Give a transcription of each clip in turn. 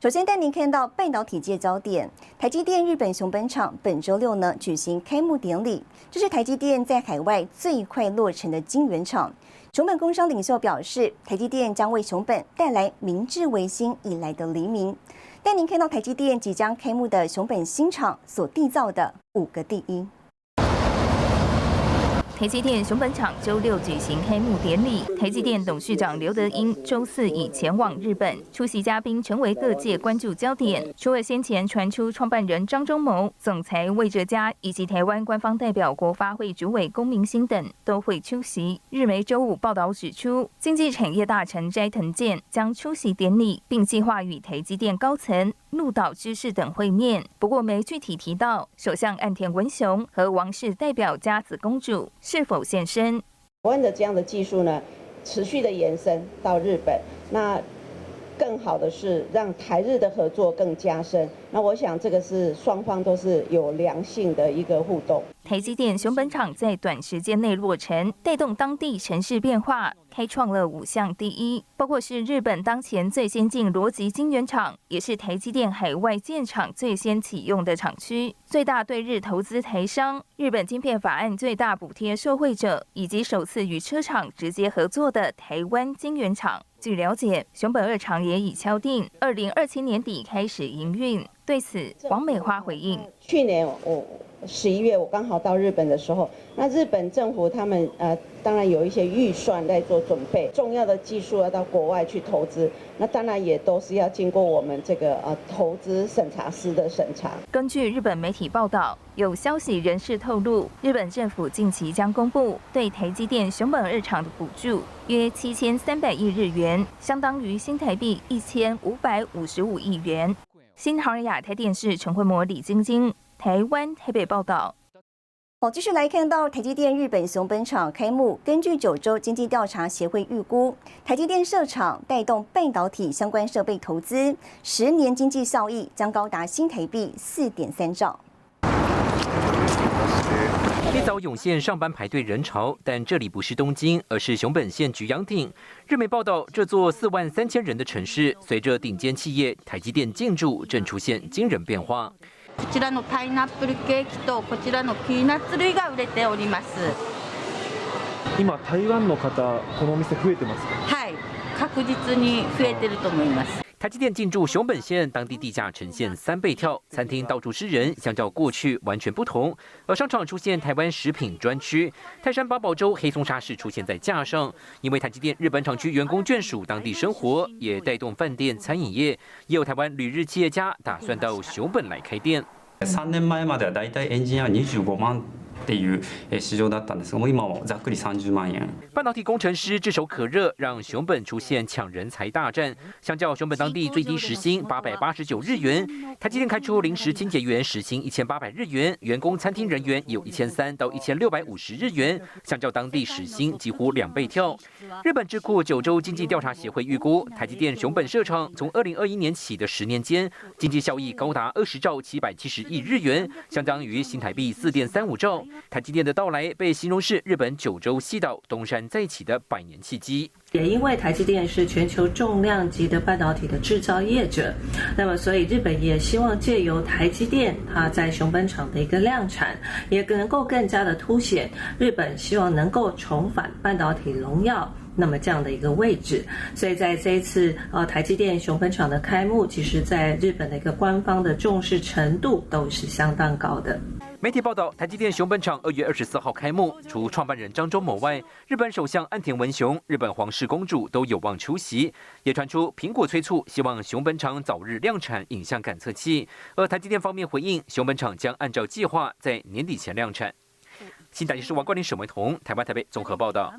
首先带您看到半导体界焦点，台积电日本熊本厂本周六呢举行开幕典礼，这是台积电在海外最快落成的晶圆厂。熊本工商领袖表示，台积电将为熊本带来明治维新以来的黎明。带您看到台积电即将开幕的熊本新厂所缔造的五个第一。台积电熊本厂周六举行开幕典礼，台积电董事长刘德英周四已前往日本出席，嘉宾成为各界关注焦点。除了先前传出创办人张忠谋、总裁魏哲嘉以及台湾官方代表国发会主委龚明鑫等都会出席。日媒周五报道指出，经济产业大臣斋藤健将出席典礼，并计划与台积电高层、鹿岛知事等会面。不过没具体提到首相岸田文雄和王室代表佳子公主。是否现身？台湾的这样的技术呢，持续的延伸到日本，那更好的是让台日的合作更加深。那我想这个是双方都是有良性的一个互动。台积电熊本厂在短时间内落成，带动当地城市变化，开创了五项第一，包括是日本当前最先进逻辑晶圆厂，也是台积电海外建厂最先启用的厂区，最大对日投资台商，日本晶片法案最大补贴受惠者，以及首次与车厂直接合作的台湾晶圆厂。据了解，熊本二厂也已敲定，二零二七年底开始营运。对此，王美花回应：去年我。十一月我刚好到日本的时候，那日本政府他们呃当然有一些预算在做准备，重要的技术要到国外去投资，那当然也都是要经过我们这个呃投资审查师的审查。根据日本媒体报道，有消息人士透露，日本政府近期将公布对台积电熊本日厂的补助，约七千三百亿日元，相当于新台币一千五百五十五亿元。新航亚太电视陈慧模、李晶晶。台湾台北报道。好，继续来看到台积电日本熊本厂开幕。根据九州经济调查协会预估，台积电设厂带动半导体相关设备投资，十年经济效益将高达新台币四点三兆。一早涌现上班排队人潮，但这里不是东京，而是熊本县菊阳町。日媒报道，这座四万三千人的城市，随着顶尖企业台积电进驻，正出现惊人变化。こちらのパイナップルケーキとこちらのピーナッツ類が売れております。今台湾の方このお店増えてますか？はい。確実に増えてると思います台积电进驻熊本县，当地地价呈现三倍跳，餐厅到处是人，相较过去完全不同。而商场出现台湾食品专区，泰山八宝粥黑松沙士出现在架上。因为台积电日本厂区员工眷属当地生活，也带动饭店餐饮业，也有台湾旅日企业家打算到熊本来开店。三年前まではだいたいエンジニア二十五万。 っていう市場だったんですが、もう今はざっくり30万円。半导体工程师炙手可热，让熊本出现抢人才大战。相较熊本当地最低时薪八百八十九日元，台积电开出临时清洁员时薪一千八百日元，员工餐厅人员有一千三到一千六百五十日元，相较当地时薪几乎两倍跳。日本智库九州经济调查协会预估，台积电熊本设厂从二零二一年起的十年间，经济效益高达二十兆七百七十亿日元，相当于新台币四点三五兆。 台积电的到来被形容是日本九州西岛东山再起的百年契机。也因为台积电是全球重量级的半导体的制造业者，那么所以日本也希望借由台积电它在熊本厂的一个量产，也能够更加的凸显日本希望能够重返半导体荣耀那么这样的一个位置。所以在这一次呃台积电熊本厂的开幕，其实在日本的一个官方的重视程度都是相当高的。媒体报道，台积电熊本厂二月二十四号开幕，除创办人张忠谋外，日本首相岸田文雄、日本皇室公主都有望出席。也传出苹果催促，希望熊本厂早日量产影像感测器。而台积电方面回应，熊本厂将按照计划在年底前量产。新台电视王冠林沈维彤，台湾台北综合报道。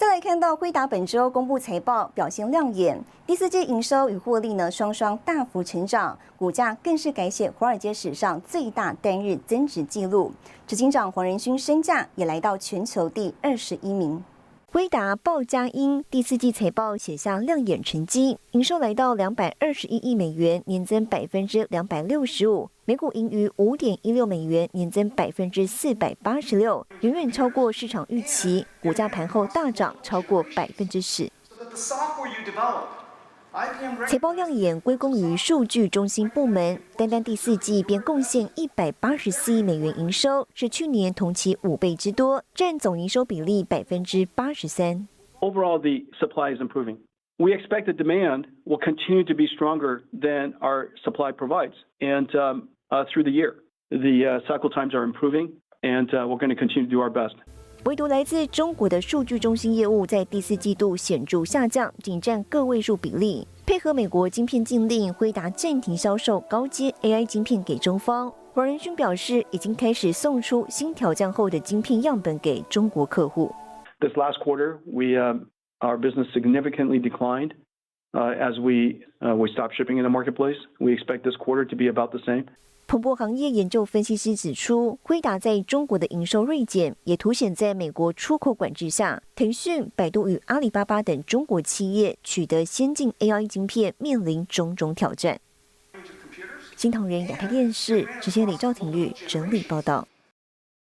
再来看到辉达本周公布财报表现亮眼，第四季营收与获利呢双双大幅成长，股价更是改写华尔街史上最大单日增值纪录。执行长黄仁勋身价也来到全球第二十一名。威达报佳音。第四季财报写下亮眼成绩，营收来到两百二十一亿美元，年增百分之两百六十五，每股盈余五点一六美元，年增百分之四百八十六，远远超过市场预期，股价盘后大涨超过百分之十。财报亮眼归功于数据中心部门，单单第四季便贡献一百八十四亿美元营收，是去年同期五倍之多，占总营收比例百分之八十三。Overall, the supply is improving. We expect the demand will continue to be stronger than our supply provides, and um, uh, through the year, the uh, cycle times are improving, and uh, we're going to continue to do our best. 唯独来自中国的数据中心业务在第四季度显著下降，仅占个位数比例。配合美国晶片禁令，辉达暂停销售高阶 AI 晶片给中方。黄仁勋表示，已经开始送出新调降后的晶片样本给中国客户。This last quarter, we um, our business significantly declined uh, as we uh, we stopped shipping in the marketplace. We expect this quarter to be about the same. 彭博行业研究分析师指出，辉达在中国的营收锐减，也凸显在美国出口管制下，腾讯、百度与阿里巴巴等中国企业取得先进 AI 晶片面临种种挑战。新唐人亚太电视直接李兆廷玉整理报道。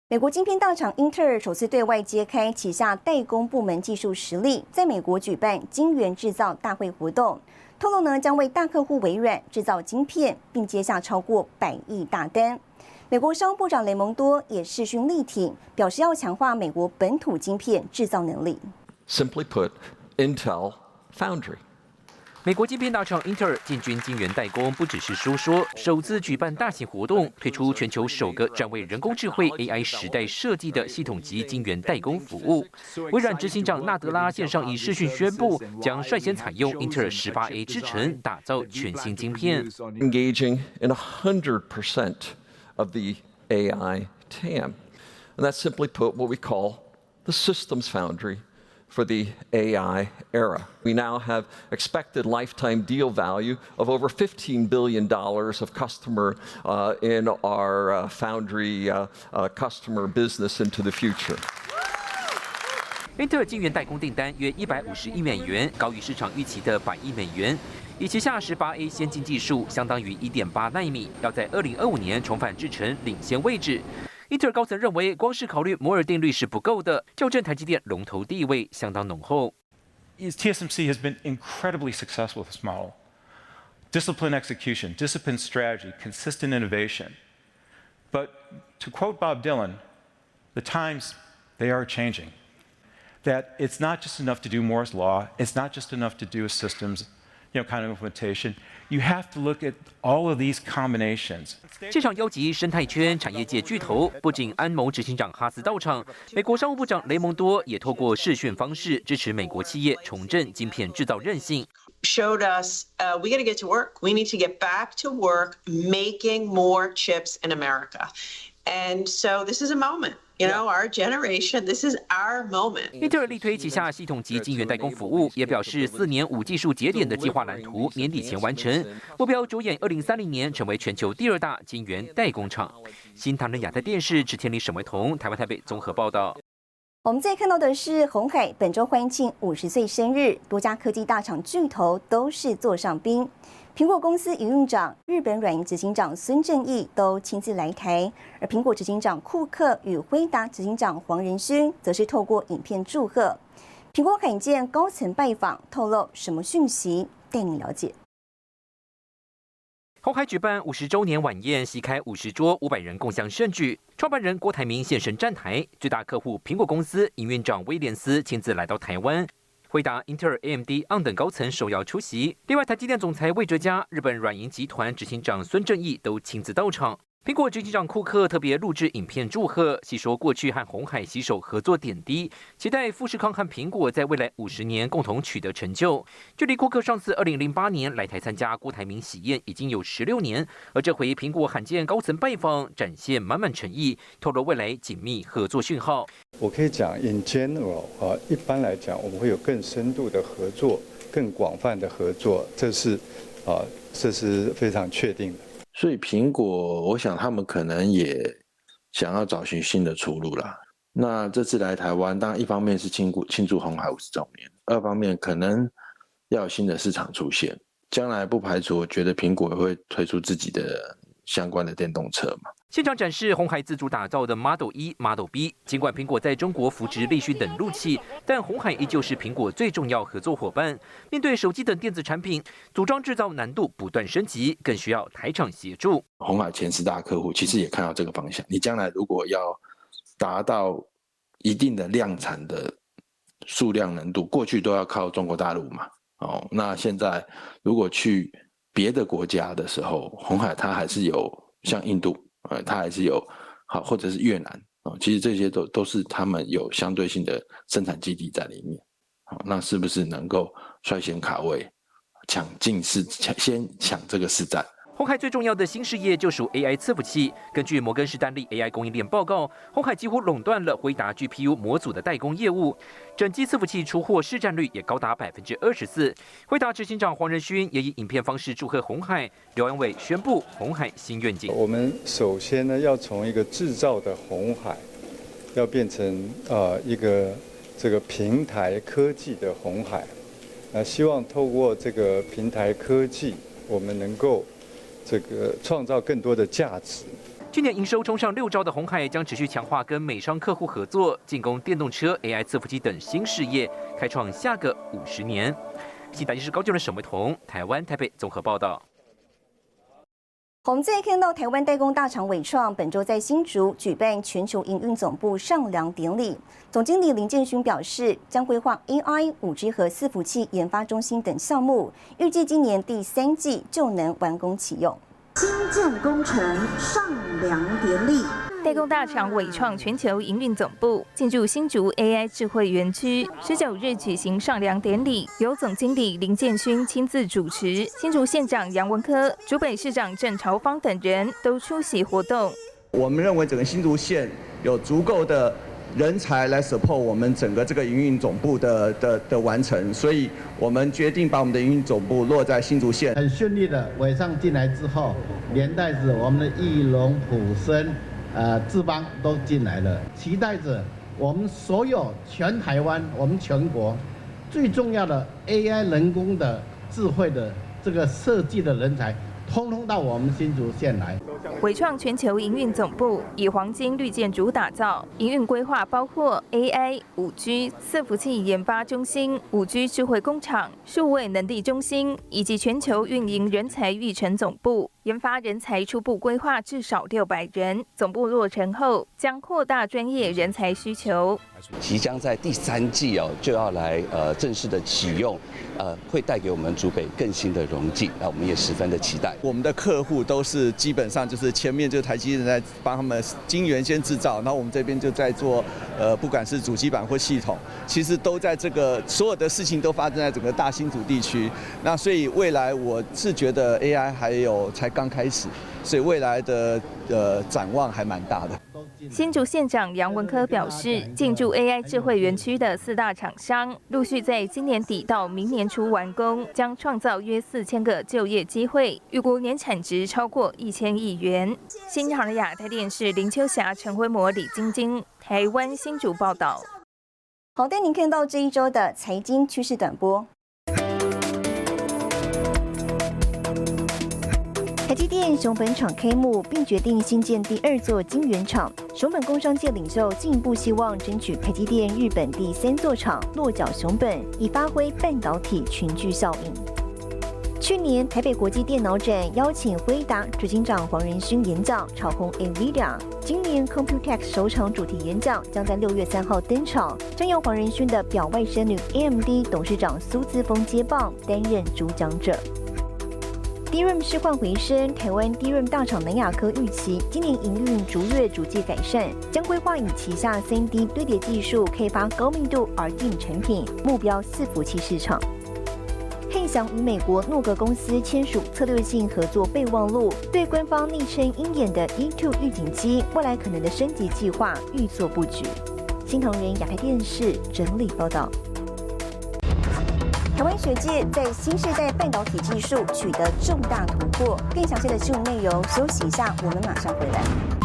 美国晶片大厂英特尔首次对外揭开旗下代工部门技术实力，在美国举办晶圆制造大会活动。透露呢，将为大客户微软制造晶片，并接下超过百亿大单。美国商务部长雷蒙多也视讯力挺，表示要强化美国本土晶片制造能力。Simply put, Intel Foundry. 美国晶片大厂英特尔进军晶圆代工，不只是说说，首次举办大型活动，推出全球首个专为人工智慧 AI 时代设计的系统级晶圆代工服务。微软执行长纳德拉线上以视讯宣布，将率先采用英特尔十八 A 制程打造全新晶片。Engaging in a hundred percent of the AI TAM, and that simply put what we call the systems foundry. for the AI era. We now have expected lifetime deal value of over $15 billion of customer uh, in our uh, foundry uh, customer business into the future. 英特尔晶圆代工订单约一百五十亿美元，高于市场预期的百亿美元。以旗下十八 A 先进技术，相当于一点八纳米，要在二零二五年重返制程领先位置。 英特尔高层认为，光是考虑摩尔定律是不够的，校正台积电龙头地位相当浓厚。TSMC has been incredibly successful with this model. Disciplined execution, disciplined strategy, consistent innovation. But to quote Bob Dylan, the times, they are changing. That it's not just enough to do Moore's Law, it's not just enough to do a systems you know, kind of implementation. You have to look at all of these combinations. 这场邀集生态圈产业界巨头，不仅安谋执行长哈斯到场，美国商务部长雷蒙多也透过视讯方式支持美国企业重振晶片制造韧性。Showed us uh, we got to get to work. We need to get back to work making more chips in America. And so this is a moment. You know, our generation, this is our moment. 英特尔力推旗下系统级晶圆代工服务，也表示四年五技术节点的计划蓝图年底前完成，目标着眼二零三零年成为全球第二大晶圆代工厂。新唐人亚太电视，池天里沈维彤，台湾台北综合报道。我们再看到的是红海本周欢庆五十岁生日，多家科技大厂巨头都是座上宾。苹果公司营运长、日本软银执行长孙正义都亲自来台，而苹果执行长库克与辉达执行长黄仁勋则是透过影片祝贺。苹果罕见高层拜访，透露什么讯息？带你了解。红海举办五十周年晚宴，席开五十桌，五百人共享盛举。创办人郭台铭现身站台，最大客户苹果公司营运长威廉斯亲自来到台湾。辉达、英特尔、AMD、ON 等高层受邀出席，另外台积电总裁魏哲嘉、日本软银集团执行长孙正义都亲自到场。苹果执行长库克特别录制影片祝贺，细说过去和红海携手合作点滴，期待富士康和苹果在未来五十年共同取得成就。距离库克上次二零零八年来台参加郭台铭喜宴已经有十六年，而这回苹果罕见高层拜访，展现满满诚意，透露未来紧密合作讯号。我可以讲，in general 啊，一般来讲，我们会有更深度的合作，更广泛的合作，这是啊，这是非常确定的。所以苹果，我想他们可能也想要找寻新的出路啦。那这次来台湾，当然一方面是庆祝庆祝红海五十周年，二方面可能要有新的市场出现。将来不排除，我觉得苹果也会推出自己的相关的电动车嘛。现场展示红海自主打造的 Model 一、Model B。尽管苹果在中国扶植立讯等路器，但红海依旧是苹果最重要合作伙伴。面对手机等电子产品，组装制造难度不断升级，更需要台厂协助。红海前十大客户其实也看到这个方向。你将来如果要达到一定的量产的数量难度，过去都要靠中国大陆嘛。哦，那现在如果去别的国家的时候，红海它还是有像印度。呃，它还是有好，或者是越南啊，其实这些都都是他们有相对性的生产基地在里面。好，那是不是能够率先卡位，抢进市，抢先抢这个市占？红海最重要的新事业就属 AI 伺服器。根据摩根士丹利 AI 供应链报告，红海几乎垄断了辉达 GPU 模组的代工业务，整机伺服器出货市占率也高达百分之二十四。辉达执行长黄仁勋也以影片方式祝贺红海。刘安伟宣布红海新愿景：我们首先呢，要从一个制造的红海，要变成呃一个这个平台科技的红海。那希望透过这个平台科技，我们能够。这个创造更多的价值。去年营收冲上六兆的鸿海将持续强化跟美商客户合作，进攻电动车、AI 伺服机等新事业，开创下个五十年。新台电视高就的沈维彤，台湾台北综合报道。我们再看到台湾代工大厂伟创本周在新竹举办全球营运总部上梁典礼，总经理林建勋表示，将规划 AI、五 G 和伺服器研发中心等项目，预计今年第三季就能完工启用。新建工程上梁典礼。代工大厂伟创全球营运总部进驻新竹 AI 智慧园区，十九日举行上梁典礼，由总经理林建勋亲自主持，新竹县长杨文科、竹北市长郑朝芳等人都出席活动。我们认为整个新竹县有足够的人才来 support 我们整个这个营运总部的的的完成，所以我们决定把我们的营运总部落在新竹县。很顺利的，伟上进来之后，连带着我们的翼龙普森。呃，智邦都进来了，期待着我们所有全台湾、我们全国最重要的 AI 人工的智慧的这个设计的人才。通通到我们新竹县来。伟创全球营运总部以黄金绿建筑打造，营运规划包括 AI、五 G 伺服器研发中心、五 G 智慧工厂、数位能力中心，以及全球运营人才育成总部。研发人才初步规划至少六百人，总部落成后将扩大专业人才需求。即将在第三季哦就要来呃正式的启用，呃会带给我们竹北更新的荣景，那我们也十分的期待。我们的客户都是基本上就是前面就台积电在帮他们晶圆先制造，然后我们这边就在做呃不管是主机板或系统，其实都在这个所有的事情都发生在整个大兴土地区。那所以未来我是觉得 AI 还有才刚开始，所以未来的呃展望还蛮大的。新竹县长杨文科表示，进驻 AI 智慧园区的四大厂商，陆续在今年底到明年初完工，将创造约四千个就业机会，预估年产值超过一千亿元。新唐的亚太电视林秋霞、陈辉模、李晶晶，台湾新竹报道。好，带您看到这一周的财经趋势短波。台积电熊本厂开幕，并决定新建第二座晶圆厂。熊本工商界领袖进一步希望争取台积电日本第三座厂落脚熊本，以发挥半导体群聚效应。去年台北国际电脑展邀请辉达执行长黄仁勋演讲，炒红 NVIDIA。今年 Computex 首场主题演讲将在六月三号登场，将由黄仁勋的表外甥女 AMD 董事长苏姿峰接棒，担任主讲者。DRAM 市况回升，台湾 DRAM 大厂南亚科预期今年营运逐月逐季改善，将规划以旗下 3D 堆叠技术开发高密度 r d 产品，目标伺服器市场。汉翔与美国诺格公司签署策略性合作备忘录，对官方昵称鹰眼的 E2 预警机未来可能的升级计划预作布局。新唐人亚太电视整理报道。台湾学界在新时代半导体技术取得重大突破。更详细的新闻内容，休息一下，我们马上回来。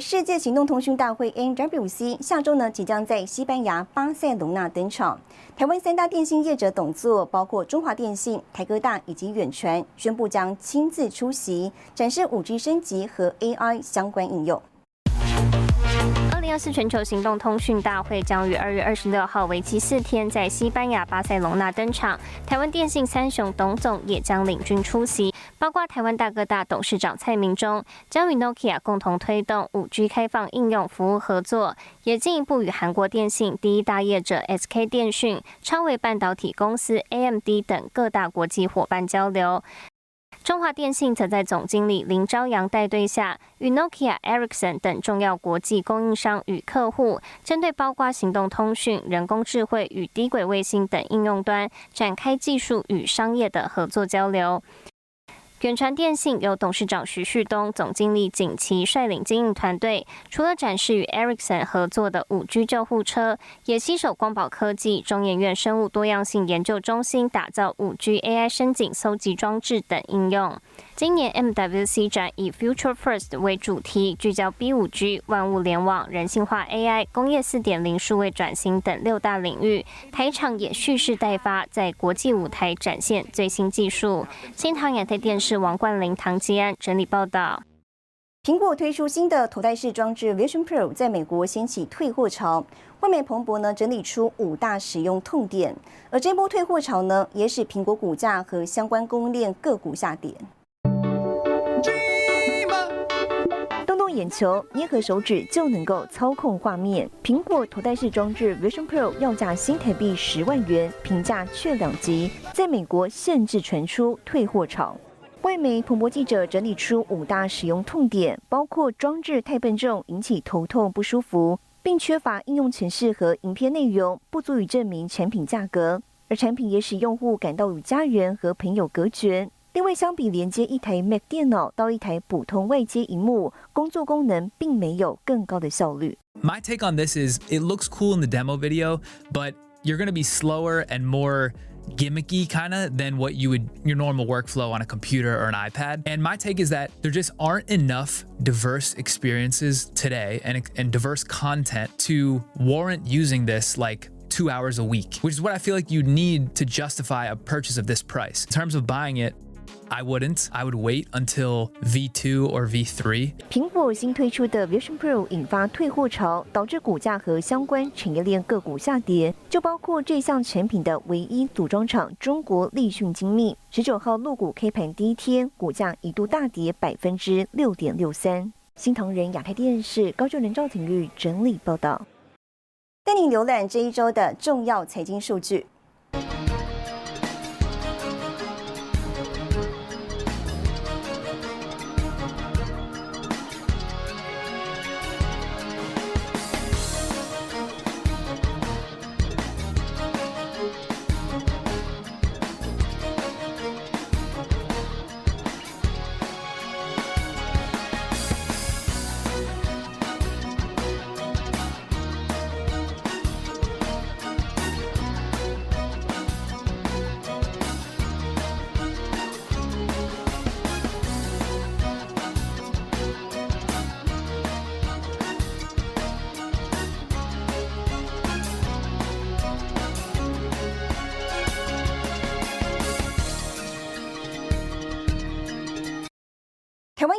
世界行动通讯大会 （NWC） 下周呢即将在西班牙巴塞隆纳登场。台湾三大电信业者董座，包括中华电信、台哥大以及远传，宣布将亲自出席，展示 5G 升级和 AI 相关应用。二零二四全球行动通讯大会将于二月二十六号为期四天，在西班牙巴塞隆纳登场。台湾电信三雄董总也将领军出席，包括台湾大哥大董事长蔡明忠，将与 Nokia 共同推动五 G 开放应用服务合作，也进一步与韩国电信第一大业者 SK 电讯、超微半导体公司 AMD 等各大国际伙伴交流。中华电信则在总经理林朝阳带队下，与 Nokia、Ericsson 等重要国际供应商与客户，针对包括行动通讯、人工智慧与低轨卫星等应用端，展开技术与商业的合作交流。远传电信由董事长徐旭东、总经理景琦率领经营团队，除了展示与 Ericsson 合作的五 G 救护车，也携手光宝科技、中研院生物多样性研究中心，打造五 G AI 深井搜集装置等应用。今年 MWC 展以 Future First 为主题，聚焦 B 五 G、万物联网、人性化 AI、工业四点零、数位转型等六大领域。台场也蓄势待发，在国际舞台展现最新技术。新唐亚太电视是王冠霖、唐吉安整理报道。苹果推出新的头戴式装置 Vision Pro，在美国掀起退货潮。外媒彭博呢整理出五大使用痛点，而这波退货潮呢，也使苹果股价和相关供应链个股下跌。动动眼球，捏合手指就能够操控画面。苹果头戴式装置 Vision Pro 要价新台币十万元，评价却两极，在美国限制传出退货潮。外媒彭博记者整理出五大使用痛点，包括装置太笨重，引起头痛不舒服，并缺乏应用程式和影片内容，不足以证明产品价格。而产品也使用户感到与家人和朋友隔绝。另外，相比连接一台 Mac 电脑到一台普通外接荧幕，工作功能并没有更高的效率。My take on this is it looks cool in the demo video, but you're going to be slower and more gimmicky kind of than what you would your normal workflow on a computer or an iPad. And my take is that there just aren't enough diverse experiences today and, and diverse content to warrant using this like two hours a week, which is what I feel like you need to justify a purchase of this price. In terms of buying it, I wouldn't. I would wait until V2 or V3. 苹果新推出的 Vision Pro 引发退货潮，导致股价和相关产业链个股下跌，就包括这项产品的唯一组装厂中国立讯精密。十九号入股开盘第一天，股价一度大跌百分之六点六三。新唐人亚太电视高就人赵廷玉整理报道，带您浏览这一周的重要财经数据。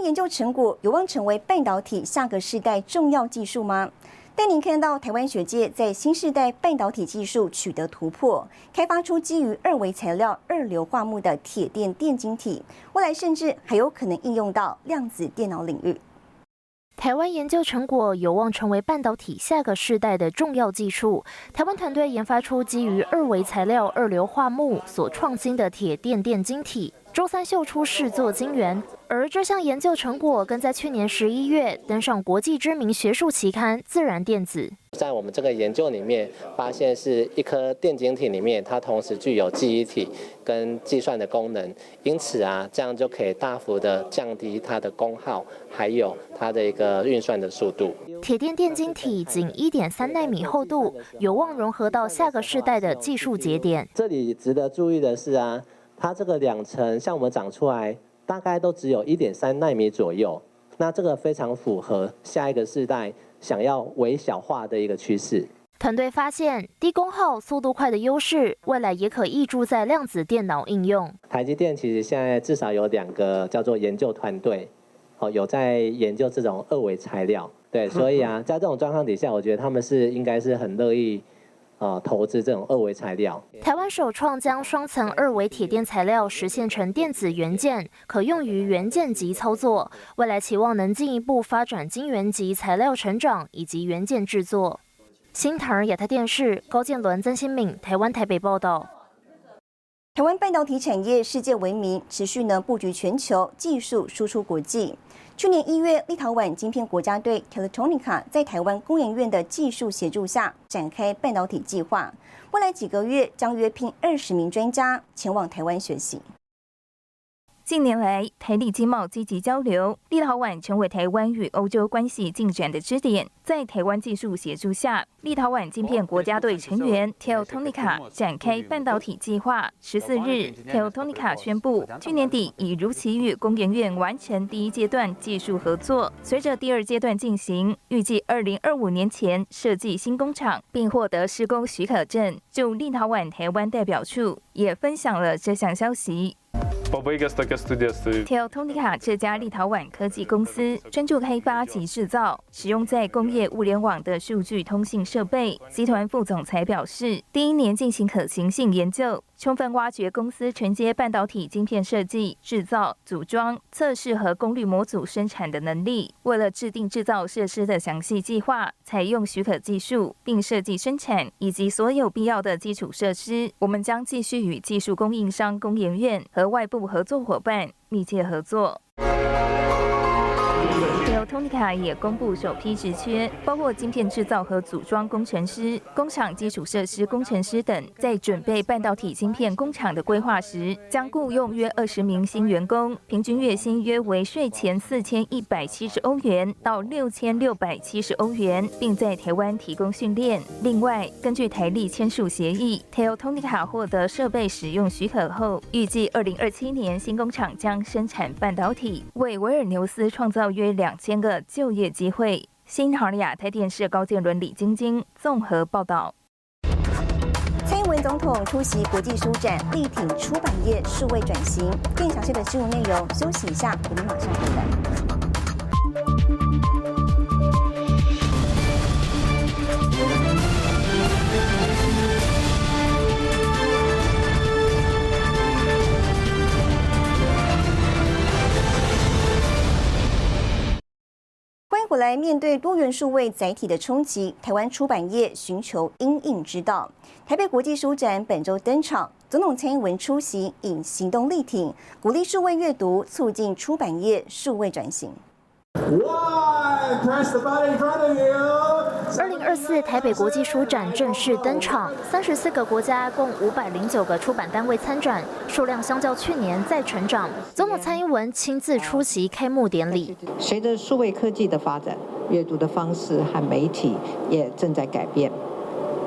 研究成果有望成为半导体下个世代重要技术吗？带您看到台湾学界在新时代半导体技术取得突破，开发出基于二维材料二硫化钼的铁电电晶体，未来甚至还有可能应用到量子电脑领域。台湾研究成果有望成为半导体下个世代的重要技术。台湾团队研发出基于二维材料二硫化钼所创新的铁电电晶体。周三秀出试作晶圆，而这项研究成果更在去年十一月登上国际知名学术期刊《自然电子》。在我们这个研究里面，发现是一颗电晶体里面，它同时具有记忆体跟计算的功能，因此啊，这样就可以大幅的降低它的功耗，还有它的一个运算的速度。铁电电晶体仅一点三纳米厚度，有望融合到下个世代的技术节点。这里值得注意的是啊。它这个两层，像我们长出来，大概都只有一点三纳米左右。那这个非常符合下一个世代想要微小化的一个趋势。团队发现，低功耗、速度快的优势，未来也可挹注在量子电脑应用。台积电其实现在至少有两个叫做研究团队，哦，有在研究这种二维材料。对，所以啊，在这种状况底下，我觉得他们是应该是很乐意。啊，投资这种二维材料。台湾首创将双层二维铁电材料实现成电子元件，可用于元件级操作。未来期望能进一步发展晶圆级材料成长以及元件制作。新唐亚太电视高建伦、曾新敏，台湾台北报道。台湾半导体产业世界闻名，持续呢布局全球，技术输出国际。去年一月，立陶宛晶片国家队 t e l e t o n i c a 在台湾工研院的技术协助下展开半导体计划，未来几个月将约聘二十名专家前往台湾学习。近年来，台立经贸积极交流，立陶宛成为台湾与欧洲关系进展的支点。在台湾技术协助下，立陶宛晶片国家队成员 Teltonika 展开半导体计划。十四日，Teltonika 宣布，去年底已如期与工研院完成第一阶段技术合作。随着第二阶段进行，预计二零二五年前设计新工厂，并获得施工许可证。就立陶宛台湾代表处也分享了这项消息。Teltonika 这家立陶宛科技公司专注开发及制造使用在工业物联网的数据通信设备。集团副总裁表示，第一年进行可行性研究。充分挖掘公司承接半导体晶片设计、制造、组装、测试和功率模组生产的能力。为了制定制造设施的详细计划，采用许可技术，并设计生产以及所有必要的基础设施，我们将继续与技术供应商工研院和外部合作伙伴密切合作。Tony 卡也公布首批职缺，包括晶片制造和组装工程师、工厂基础设施工程师等。在准备半导体晶片工厂的规划时，将雇佣约二十名新员工，平均月薪约为税前四千一百七十欧元到六千六百七十欧元，并在台湾提供训练。另外，根据台立签署协议，Teltonika 获得设备使用许可后，预计二零二七年新工厂将生产半导体，为维尔纽斯创造约两千。个就业机会。新唐亚台电视高建伦、李晶晶综合报道。蔡英文总统出席国际书展，力挺出版业数位转型。更详细的新闻内容，休息一下，我们马上回来。回来面对多元数位载体的冲击，台湾出版业寻求因应之道。台北国际书展本周登场，总统蔡英文出席，以行动力挺，鼓励数位阅读，促进出版业数位转型。二零二四台北国际书展正式登场，三十四个国家共五百零九个出版单位参展，数量相较去年再成长。总统蔡英文亲自出席开幕典礼。随着数位科技的发展，阅读的方式和媒体也正在改变。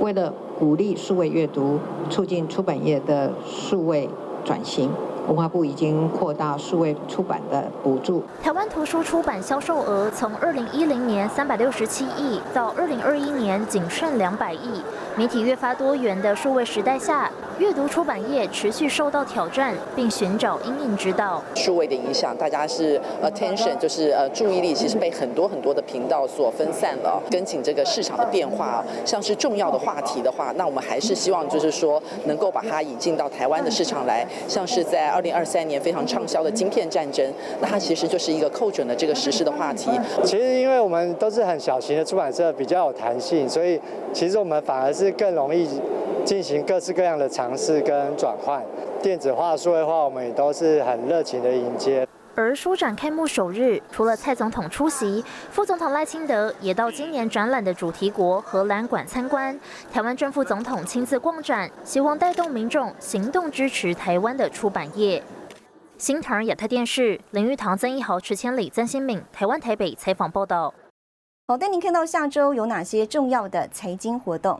为了鼓励数位阅读，促进出版业的数位转型。文化部已经扩大数位出版的补助。台湾图书出版销售额从二零一零年三百六十七亿，到二零二一年仅剩两百亿。媒体越发多元的数位时代下，阅读出版业持续受到挑战，并寻找阴影之道。数位的影响，大家是 attention，就是呃注意力，其实被很多很多的频道所分散了。跟紧这个市场的变化，像是重要的话题的话，那我们还是希望就是说能够把它引进到台湾的市场来。像是在二零二三年非常畅销的晶片战争，那它其实就是一个扣准的这个实事的话题。其实因为我们都是很小型的出版社，比较有弹性，所以其实我们反而是更容易进行各式各样的尝试跟转换。电子化、数位化，我们也都是很热情的迎接。而书展开幕首日，除了蔡总统出席，副总统赖清德也到今年展览的主题国荷兰馆参观。台湾正副总统亲自逛展，希望带动民众行动支持台湾的出版业。新唐亚太电视林玉堂、曾一豪、池千里、曾新敏，台湾台北采访报道。好，带您看到下周有哪些重要的财经活动。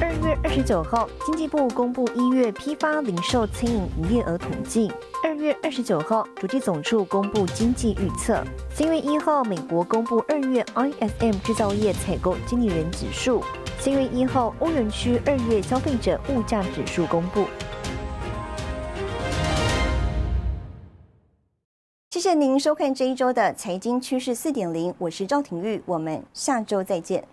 二月二十九号，经济部公布一月批发零售餐饮营业额统计。二月二十九号，主计总处公布经济预测。三月一号，美国公布二月 ISM 制造业采购经理人指数。三月一号，欧元区二月消费者物价指数公布。谢谢您收看这一周的财经趋势四点零，我是赵廷玉，我们下周再见。